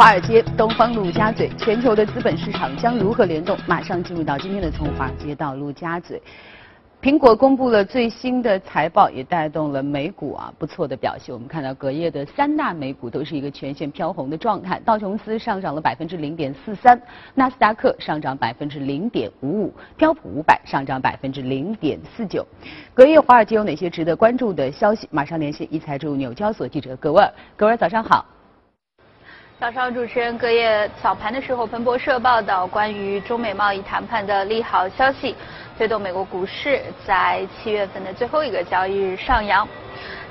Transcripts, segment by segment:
华尔街，东方陆家嘴，全球的资本市场将如何联动？马上进入到今天的从华尔街到陆家嘴。苹果公布了最新的财报，也带动了美股啊不错的表现。我们看到隔夜的三大美股都是一个全线飘红的状态，道琼斯上涨了百分之零点四三，纳斯达克上涨百分之零点五五，标普五百上涨百分之零点四九。隔夜华尔街有哪些值得关注的消息？马上连线一财驻纽交所记者葛尔，葛尔早上好。早上，主持人隔夜早盘的时候，彭博社报道关于中美贸易谈判的利好消息，推动美国股市在七月份的最后一个交易日上扬。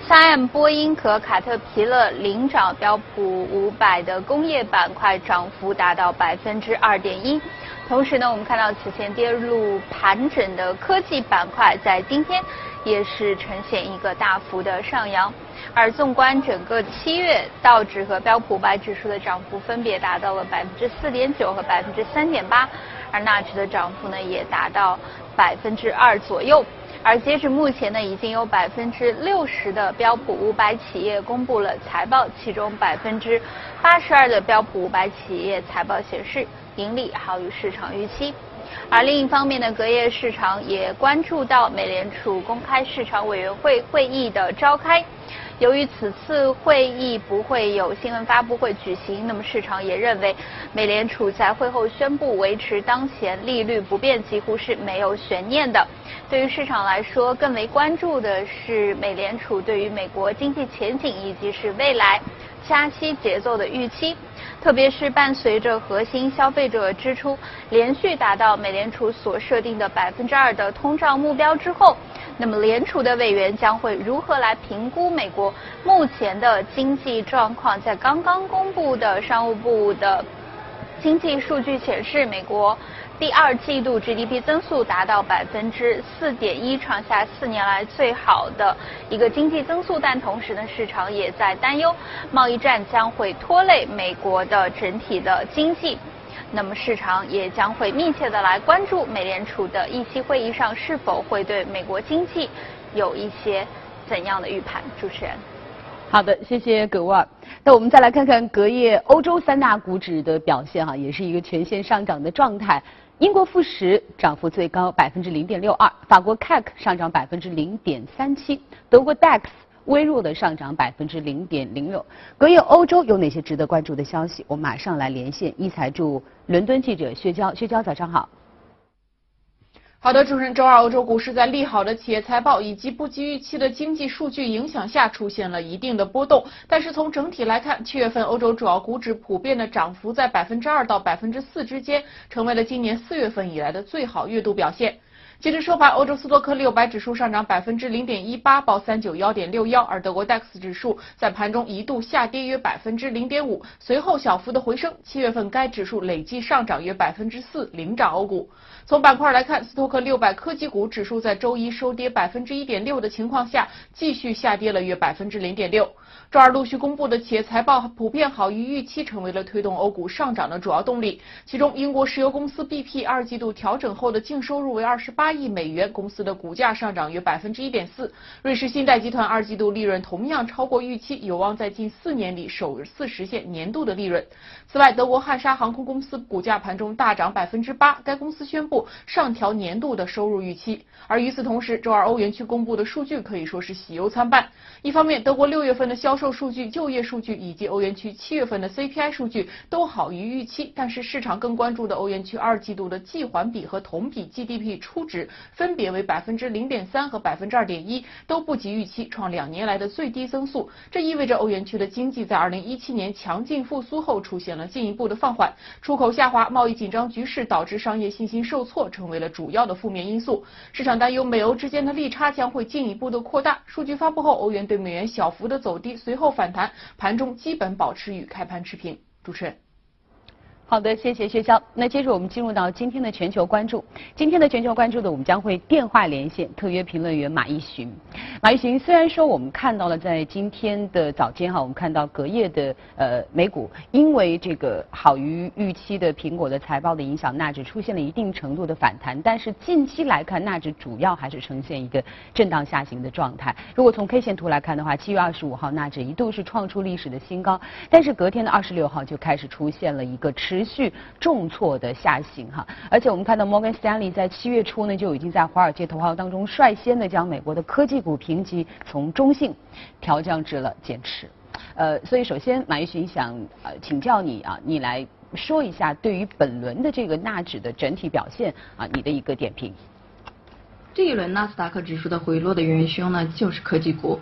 三 M、波音和卡特皮勒领涨标普五百的工业板块，涨幅达到百分之二点一。同时呢，我们看到此前跌入盘整的科技板块，在今天也是呈现一个大幅的上扬。而纵观整个七月，道指和标普五百指数的涨幅分别达到了百分之四点九和百分之三点八，而纳指的涨幅呢也达到百分之二左右。而截止目前呢，已经有百分之六十的标普五百企业公布了财报，其中百分之八十二的标普五百企业财报显示盈利好于市场预期。而另一方面呢，隔夜市场也关注到美联储公开市场委员会会议的召开。由于此次会议不会有新闻发布会举行，那么市场也认为美联储在会后宣布维持当前利率不变几乎是没有悬念的。对于市场来说，更为关注的是美联储对于美国经济前景以及是未来加息节奏的预期，特别是伴随着核心消费者支出连续达到美联储所设定的百分之二的通胀目标之后。那么，联储的委员将会如何来评估美国目前的经济状况？在刚刚公布的商务部的经济数据显示，美国第二季度 GDP 增速达到百分之四点一，创下四年来最好的一个经济增速。但同时呢，市场也在担忧贸易战将会拖累美国的整体的经济。那么市场也将会密切的来关注美联储的议息会议上是否会对美国经济有一些怎样的预判。主持人，好的，谢谢葛沃尔。那我们再来看看隔夜欧洲三大股指的表现哈，也是一个全线上涨的状态。英国富时涨幅最高百分之零点六二，法国 CAC 上涨百分之零点三七，德国 DAX。微弱的上涨百分之零点零六。隔夜欧洲有哪些值得关注的消息？我马上来连线一财驻伦敦记者薛娇。薛娇，早上好。好的，主持人，周二欧洲股市在利好的企业财报以及不及预期的经济数据影响下，出现了一定的波动。但是从整体来看，七月份欧洲主要股指普遍的涨幅在百分之二到百分之四之间，成为了今年四月份以来的最好月度表现。截至收盘，欧洲斯托克六百指数上涨百分之零点一八，报三九幺点六幺，而德国 DAX 指数在盘中一度下跌约百分之零点五，随后小幅的回升。七月份该指数累计上涨约百分之四，领涨欧股。从板块来看，斯托克六百科技股指数在周一收跌百分之一点六的情况下，继续下跌了约百分之零点六。周二陆续公布的企业财报普遍好于预期，成为了推动欧股上涨的主要动力。其中，英国石油公司 BP 二季度调整后的净收入为二十八亿美元，公司的股价上涨约百分之一点四。瑞士信贷集团二季度利润同样超过预期，有望在近四年里首次实现年度的利润。此外，德国汉莎航空公司股价盘中大涨百分之八，该公司宣布上调年度的收入预期。而与此同时，周二欧元区公布的数据可以说是喜忧参半。一方面，德国六月份的销售数据、就业数据以及欧元区七月份的 CPI 数据都好于预期，但是市场更关注的欧元区二季度的季环比和同比 GDP 初值分别为百分之零点三和百分之二点一，都不及预期，创两年来的最低增速。这意味着欧元区的经济在二零一七年强劲复苏后出现了进一步的放缓，出口下滑、贸易紧张局势导致商业信心受挫，成为了主要的负面因素。市场担忧美欧之间的利差将会进一步的扩大。数据发布后，欧元对美元小幅的走低，随后反。弹盘中基本保持与开盘持平。主持人，好的，谢谢薛潇。那接着我们进入到今天的全球关注。今天的全球关注的，我们将会电话连线特约评论员马一寻。马一寻，虽然说我们看到了在今天的早间哈，我们看到隔夜的呃美股因为这个好于预期的苹果的财报的影响，纳指出现了一定程度的反弹。但是近期来看，纳指主要还是呈现一个震荡下行的状态。如果从 K 线图来看的话，七月二十五号纳指一度是创出历史的新高，但是隔天的二十六号就开始出现了一个持持续重挫的下行哈，而且我们看到摩根斯丹利在七月初呢就已经在华尔街头号当中率先的将美国的科技股评级从中性调降至了减持。呃，所以首先马玉群想呃请教你啊，你来说一下对于本轮的这个纳指的整体表现啊，你的一个点评。这一轮纳斯达克指数的回落的元凶呢，就是科技股。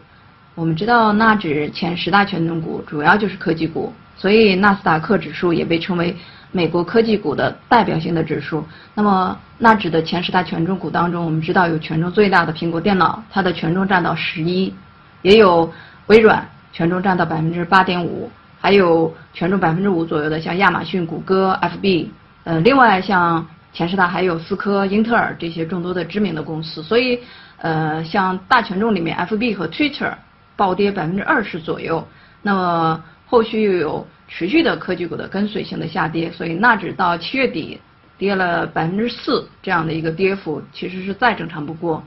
我们知道纳指前十大权重股主要就是科技股。所以纳斯达克指数也被称为美国科技股的代表性的指数。那么纳指的前十大权重股当中，我们知道有权重最大的苹果电脑，它的权重占到十一，也有微软权重占到百分之八点五，还有权重百分之五左右的像亚马逊、谷歌、FB。呃，另外像前十大还有思科、英特尔这些众多的知名的公司。所以，呃，像大权重里面，FB 和 Twitter 暴跌百分之二十左右。那么后续又有持续的科技股的跟随性的下跌，所以纳指到七月底跌了百分之四这样的一个跌幅，其实是再正常不过。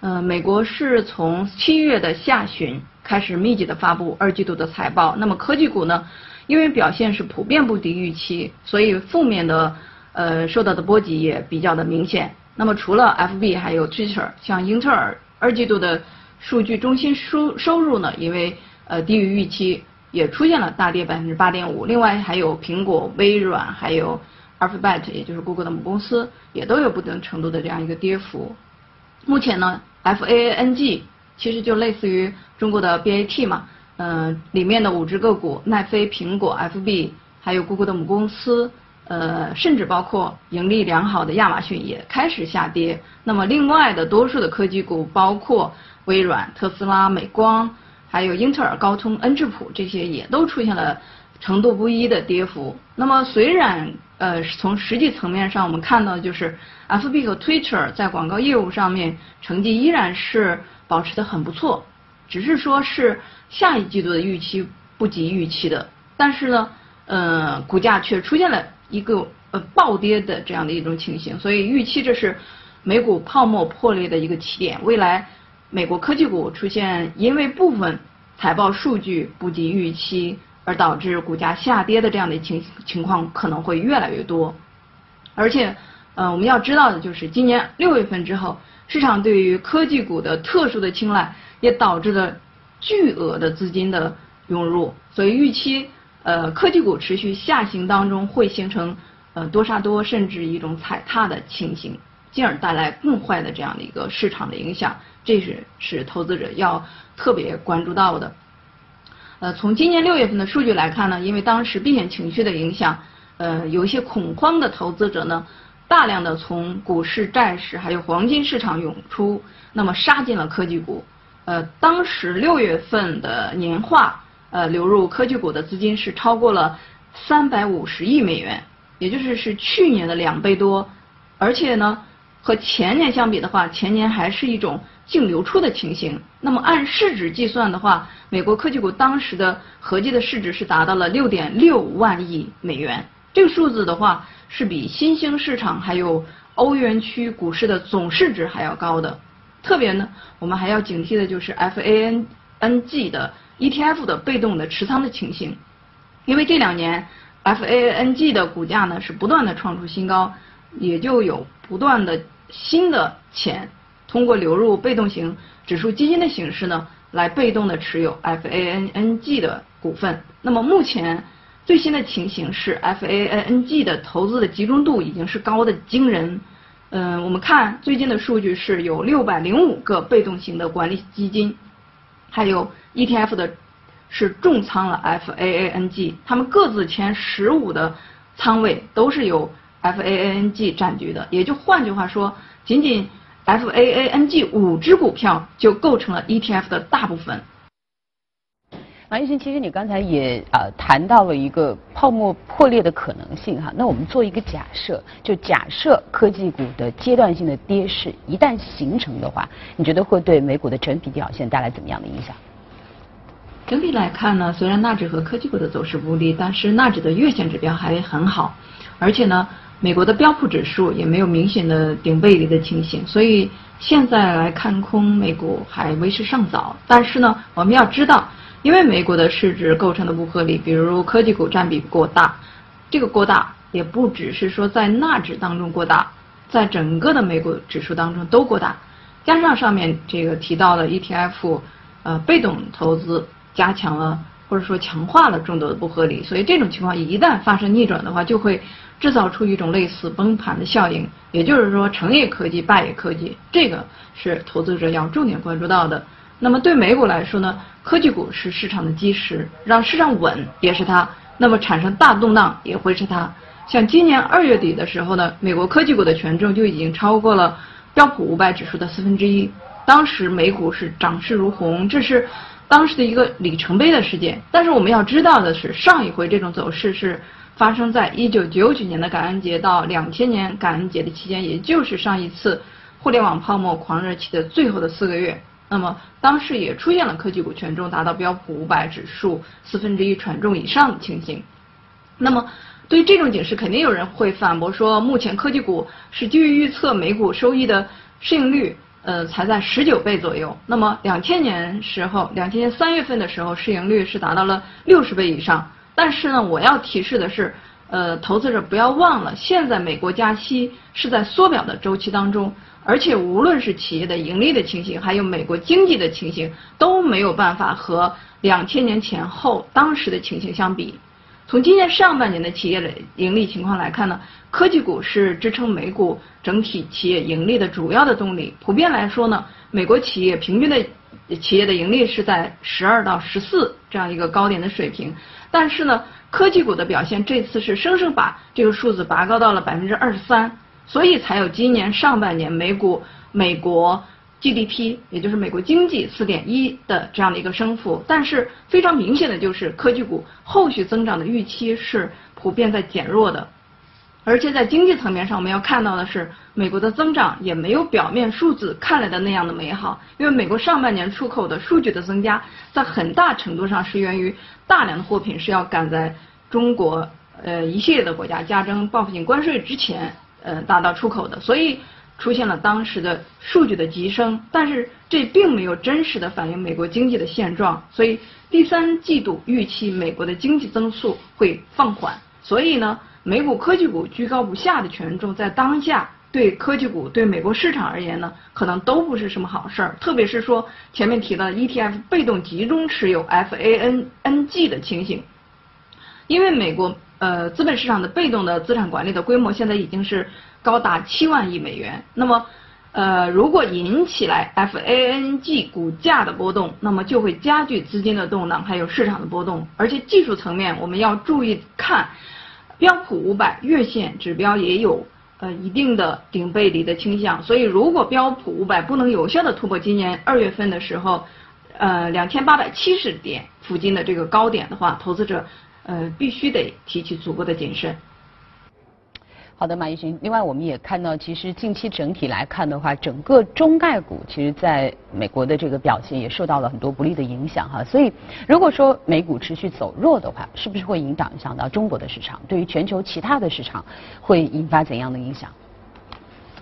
呃，美国是从七月的下旬开始密集的发布二季度的财报，那么科技股呢，因为表现是普遍不敌预期，所以负面的呃受到的波及也比较的明显。那么除了 FB 还有 Twitter，像英特尔二季度的数据中心收收入呢，因为呃低于预期。也出现了大跌百分之八点五，另外还有苹果、微软，还有 Alphabet，也就是谷歌的母公司，也都有不同程度的这样一个跌幅。目前呢，FANG 其实就类似于中国的 BAT 嘛，嗯，里面的五只个股，奈飞、苹果、FB，还有谷歌的母公司，呃，甚至包括盈利良好的亚马逊也开始下跌。那么另外的多数的科技股，包括微软、特斯拉、美光。还有英特尔、高通、恩智浦这些也都出现了程度不一的跌幅。那么虽然呃从实际层面上我们看到就是 FB 和 Twitter 在广告业务上面成绩依然是保持的很不错，只是说是下一季度的预期不及预期的，但是呢呃股价却出现了一个呃暴跌的这样的一种情形，所以预期这是美股泡沫破裂的一个起点，未来。美国科技股出现因为部分财报数据不及预期而导致股价下跌的这样的情情况可能会越来越多，而且，呃，我们要知道的就是今年六月份之后，市场对于科技股的特殊的青睐也导致了巨额的资金的涌入，所以预期呃科技股持续下行当中会形成呃多杀多甚至一种踩踏的情形。进而带来更坏的这样的一个市场的影响，这是是投资者要特别关注到的。呃，从今年六月份的数据来看呢，因为当时避险情绪的影响，呃，有一些恐慌的投资者呢，大量的从股市、债市还有黄金市场涌出，那么杀进了科技股。呃，当时六月份的年化呃流入科技股的资金是超过了三百五十亿美元，也就是是去年的两倍多，而且呢。和前年相比的话，前年还是一种净流出的情形。那么按市值计算的话，美国科技股当时的合计的市值是达到了六点六万亿美元。这个数字的话，是比新兴市场还有欧元区股市的总市值还要高的。特别呢，我们还要警惕的就是 F A N N G 的 ETF 的被动的持仓的情形，因为这两年 FANG 的股价呢是不断的创出新高，也就有不断的。新的钱通过流入被动型指数基金的形式呢，来被动的持有 F A N N G 的股份。那么目前最新的情形是，F A N N G 的投资的集中度已经是高的惊人。嗯，我们看最近的数据是有六百零五个被动型的管理基金，还有 ETF 的是重仓了 FANG，他们各自前十五的仓位都是由。FANG 占据的，也就换句话说，仅仅 FAANG 五只股票就构成了 ETF 的大部分。马医生，其实你刚才也啊谈到了一个泡沫破裂的可能性哈。那我们做一个假设，就假设科技股的阶段性的跌势一旦形成的话，你觉得会对美股的整体表现带来怎么样的影响？整体来看呢，虽然纳指和科技股的走势不利，但是纳指的月线指标还很好，而且呢，美国的标普指数也没有明显的顶背离的情形，所以现在来看空美股还为时尚早。但是呢，我们要知道。因为美国的市值构成的不合理，比如科技股占比过大，这个过大也不只是说在纳指当中过大，在整个的美股指数当中都过大，加上上面这个提到的 ETF，呃，被动投资加强了或者说强化了众多的不合理，所以这种情况一旦发生逆转的话，就会制造出一种类似崩盘的效应，也就是说成也科技，败也科技，这个是投资者要重点关注到的。那么对美股来说呢，科技股是市场的基石，让市场稳也是它。那么产生大动荡也会是它。像今年二月底的时候呢，美国科技股的权重就已经超过了标普五百指数的四分之一。当时美股是涨势如虹，这是当时的一个里程碑的事件。但是我们要知道的是，上一回这种走势是发生在一九九九年的感恩节到两千年感恩节的期间，也就是上一次互联网泡沫狂热期的最后的四个月。那么当时也出现了科技股权重达到标普五百指数四分之一权重以上的情形。那么对于这种解释，肯定有人会反驳说，目前科技股是基于预测美股收益的市盈率，呃，才在十九倍左右。那么两千年时候，两千年三月份的时候，市盈率是达到了六十倍以上。但是呢，我要提示的是，呃，投资者不要忘了，现在美国加息是在缩表的周期当中。而且无论是企业的盈利的情形，还有美国经济的情形，都没有办法和两千年前后当时的情形相比。从今年上半年的企业的盈利情况来看呢，科技股是支撑美股整体企业盈利的主要的动力。普遍来说呢，美国企业平均的企业的盈利是在十二到十四这样一个高点的水平，但是呢，科技股的表现这次是生生把这个数字拔高到了百分之二十三。所以才有今年上半年美股美国 GDP，也就是美国经济四点一的这样的一个升幅，但是非常明显的就是科技股后续增长的预期是普遍在减弱的，而且在经济层面上，我们要看到的是美国的增长也没有表面数字看来的那样的美好，因为美国上半年出口的数据的增加，在很大程度上是源于大量的货品是要赶在中国呃一系列的国家加征报复性关税之前。呃，达到出口的，所以出现了当时的数据的急升，但是这并没有真实的反映美国经济的现状，所以第三季度预期美国的经济增速会放缓，所以呢，美股科技股居高不下的权重，在当下对科技股对美国市场而言呢，可能都不是什么好事儿，特别是说前面提到的 ETF 被动集中持有 FANG 的情形，因为美国。呃，资本市场的被动的资产管理的规模现在已经是高达七万亿美元。那么，呃，如果引起来 FANG 股价的波动，那么就会加剧资金的动荡，还有市场的波动。而且技术层面，我们要注意看，标普五百月线指标也有呃一定的顶背离的倾向。所以，如果标普五百不能有效的突破今年二月份的时候，呃两千八百七十点附近的这个高点的话，投资者。呃，必须得提起足够的谨慎。好的，马一勋。另外，我们也看到，其实近期整体来看的话，整个中概股其实在美国的这个表现也受到了很多不利的影响哈。所以，如果说美股持续走弱的话，是不是会影响到中国的市场？对于全球其他的市场，会引发怎样的影响？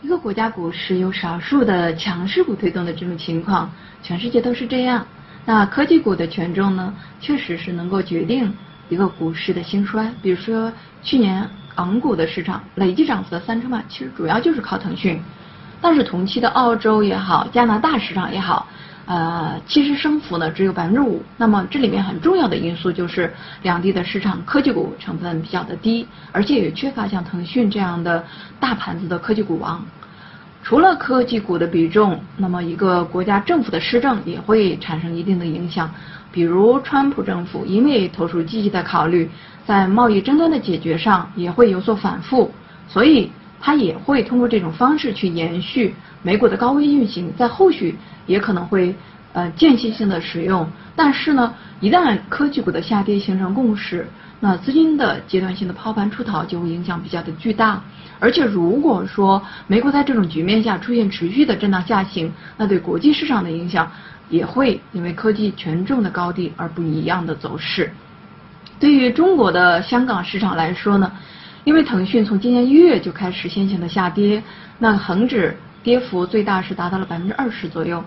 一个国家股市有少数的强势股推动的这种情况，全世界都是这样。那科技股的权重呢，确实是能够决定。一个股市的兴衰，比如说去年港股的市场累计涨幅的三成半，其实主要就是靠腾讯。但是同期的澳洲也好，加拿大市场也好，呃，其实升幅呢只有百分之五。那么这里面很重要的因素就是两地的市场科技股成分比较的低，而且也缺乏像腾讯这样的大盘子的科技股王。除了科技股的比重，那么一个国家政府的施政也会产生一定的影响。比如，川普政府因为投出积极的考虑，在贸易争端的解决上也会有所反复，所以他也会通过这种方式去延续美股的高位运行，在后续也可能会呃间歇性的使用。但是呢，一旦科技股的下跌形成共识，那资金的阶段性的抛盘出逃就会影响比较的巨大。而且如果说美股在这种局面下出现持续的震荡下行，那对国际市场的影响也会因为科技权重的高低而不一样的走势。对于中国的香港市场来说呢，因为腾讯从今年一月就开始先行的下跌，那恒指跌幅最大是达到了百分之二十左右。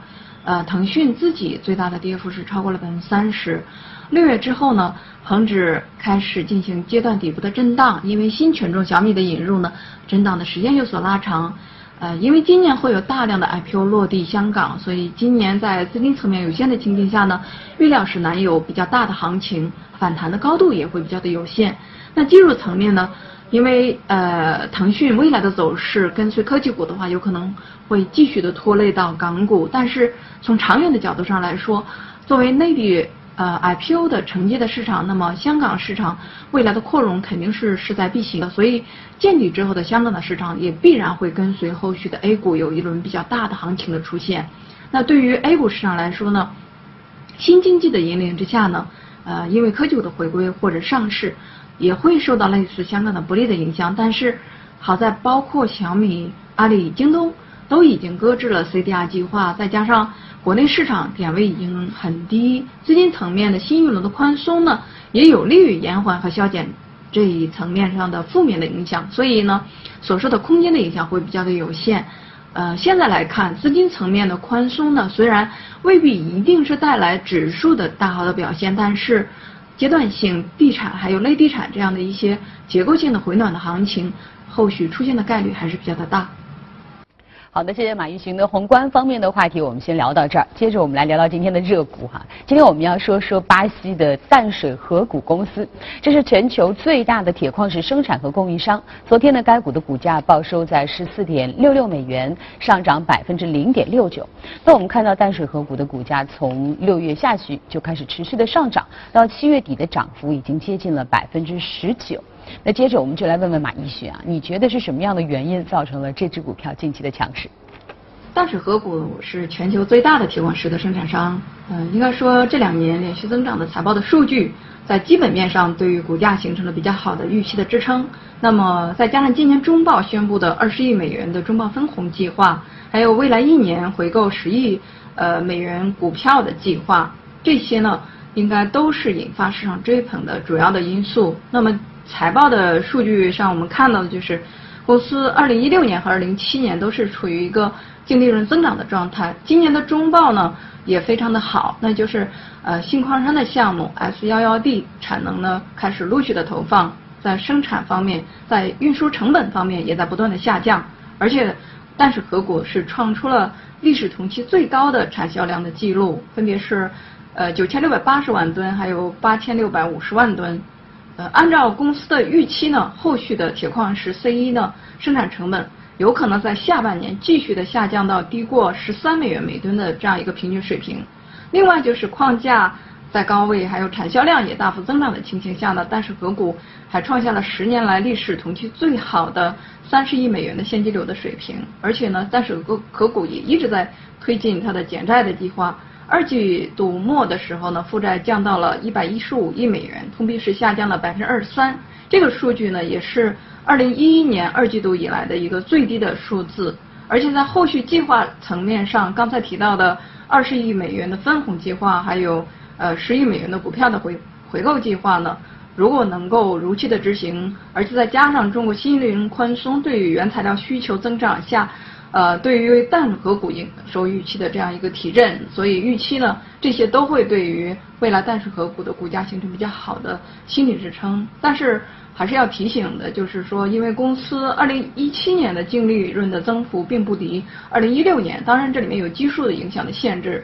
呃，腾讯自己最大的跌幅是超过了百分之三十。六月之后呢，恒指开始进行阶段底部的震荡，因为新权重小米的引入呢，震荡的时间有所拉长。呃，因为今年会有大量的 IPO 落地香港，所以今年在资金层面有限的情境下呢，预料是难有比较大的行情，反弹的高度也会比较的有限。那技术层面呢？因为呃，腾讯未来的走势跟随科技股的话，有可能会继续的拖累到港股。但是从长远的角度上来说，作为内地呃 IPO 的承接的市场，那么香港市场未来的扩容肯定是势在必行的。所以见底之后的香港的市场也必然会跟随后续的 A 股有一轮比较大的行情的出现。那对于 A 股市场来说呢，新经济的引领之下呢，呃，因为科技股的回归或者上市。也会受到类似香港的不利的影响，但是好在包括小米、阿里、京东都已经搁置了 CDR 计划，再加上国内市场点位已经很低，资金层面的新一轮的宽松呢，也有利于延缓和消减这一层面上的负面的影响，所以呢，所受的空间的影响会比较的有限。呃，现在来看，资金层面的宽松呢，虽然未必一定是带来指数的大好的表现，但是。阶段性地产还有类地产这样的一些结构性的回暖的行情，后续出现的概率还是比较的大。好的，谢谢马玉群的宏观方面的话题，我们先聊到这儿。接着我们来聊聊今天的热股哈。今天我们要说说巴西的淡水河谷公司，这是全球最大的铁矿石生产和供应商。昨天呢，该股的股价报收在十四点六六美元，上涨百分之零点六九。那我们看到淡水河谷的股价从六月下旬就开始持续的上涨，到七月底的涨幅已经接近了百分之十九。那接着我们就来问问马一雪啊，你觉得是什么样的原因造成了这只股票近期的强势？淡水河谷是全球最大的铁矿石的生产商，嗯，应该说这两年连续增长的财报的数据，在基本面上对于股价形成了比较好的预期的支撑。那么再加上今年中报宣布的二十亿美元的中报分红计划，还有未来一年回购十亿呃美元股票的计划，这些呢，应该都是引发市场追捧的主要的因素。那么财报的数据上，我们看到的就是，公司二零一六年和二零一七年都是处于一个净利润增长的状态。今年的中报呢也非常的好，那就是呃新矿山的项目 S 幺幺 D 产能呢开始陆续的投放，在生产方面，在运输成本方面也在不断的下降，而且但是河谷是创出了历史同期最高的产销量的记录，分别是呃九千六百八十万吨，还有八千六百五十万吨。呃，按照公司的预期呢，后续的铁矿石 C 一呢生产成本有可能在下半年继续的下降到低过十三美元每吨的这样一个平均水平。另外就是矿价在高位，还有产销量也大幅增长的情形下呢，淡水河谷还创下了十年来历史同期最好的三十亿美元的现金流的水平。而且呢，淡水河河谷也一直在推进它的减债的计划。二季度末的时候呢，负债降到了一百一十五亿美元，同比是下降了百分之二十三。这个数据呢，也是二零一一年二季度以来的一个最低的数字。而且在后续计划层面上，刚才提到的二十亿美元的分红计划，还有呃十亿美元的股票的回回购计划呢，如果能够如期的执行，而且再加上中国新一轮宽松对于原材料需求增长下。呃，对于淡和股营收预期的这样一个提振，所以预期呢，这些都会对于未来淡水河谷的股价形成比较好的心理支撑。但是还是要提醒的，就是说，因为公司二零一七年的净利润的增幅并不敌二零一六年，当然这里面有基数的影响的限制。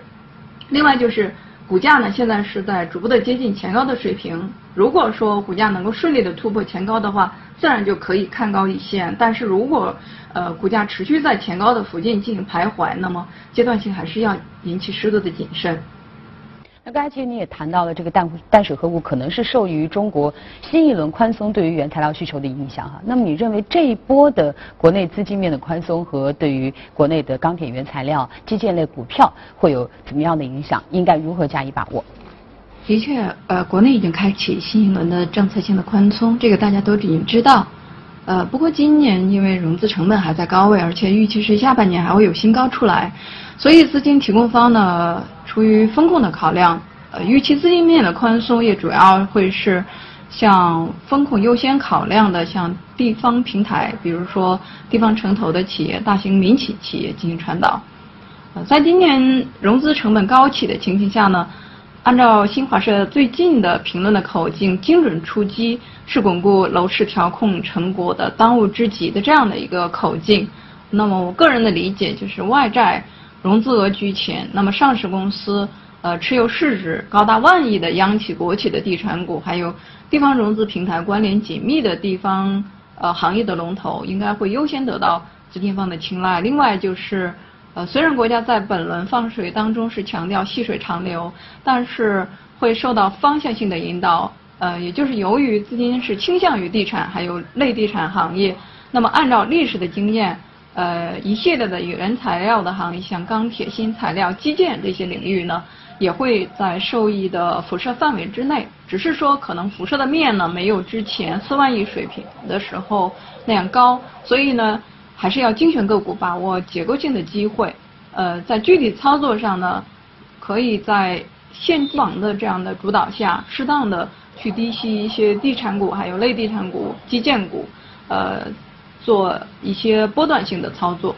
另外就是股价呢，现在是在逐步的接近前高的水平。如果说股价能够顺利的突破前高的话，自然就可以看高一线。但是如果呃股价持续在前高的附近进行徘徊，那么阶段性还是要引起适度的谨慎。那刚才其实你也谈到了这个淡淡水河谷可能是受益于中国新一轮宽松对于原材料需求的影响哈。那么你认为这一波的国内资金面的宽松和对于国内的钢铁原材料、基建类股票会有怎么样的影响？应该如何加以把握？的确，呃，国内已经开启新一轮的政策性的宽松，这个大家都已经知道。呃，不过今年因为融资成本还在高位，而且预期是下半年还会有新高出来，所以资金提供方呢，出于风控的考量，呃，预期资金面的宽松也主要会是向风控优先考量的，像地方平台，比如说地方城投的企业、大型民企企业进行传导。呃，在今年融资成本高企的情形下呢。按照新华社最近的评论的口径，精准出击是巩固楼市调控成果的当务之急的这样的一个口径。那么我个人的理解就是，外债融资额居前，那么上市公司呃持有市值高达万亿的央企国企的地产股，还有地方融资平台关联紧密的地方呃行业的龙头，应该会优先得到资金方的青睐。另外就是。呃，虽然国家在本轮放水当中是强调细水长流，但是会受到方向性的引导。呃，也就是由于资金是倾向于地产还有类地产行业，那么按照历史的经验，呃，一系列的原材料的行业，像钢铁、新材料、基建这些领域呢，也会在受益的辐射范围之内，只是说可能辐射的面呢没有之前四万亿水平的时候那样高，所以呢。还是要精选个股，把握结构性的机会。呃，在具体操作上呢，可以在现房的这样的主导下，适当的去低吸一些地产股，还有类地产股、基建股，呃，做一些波段性的操作。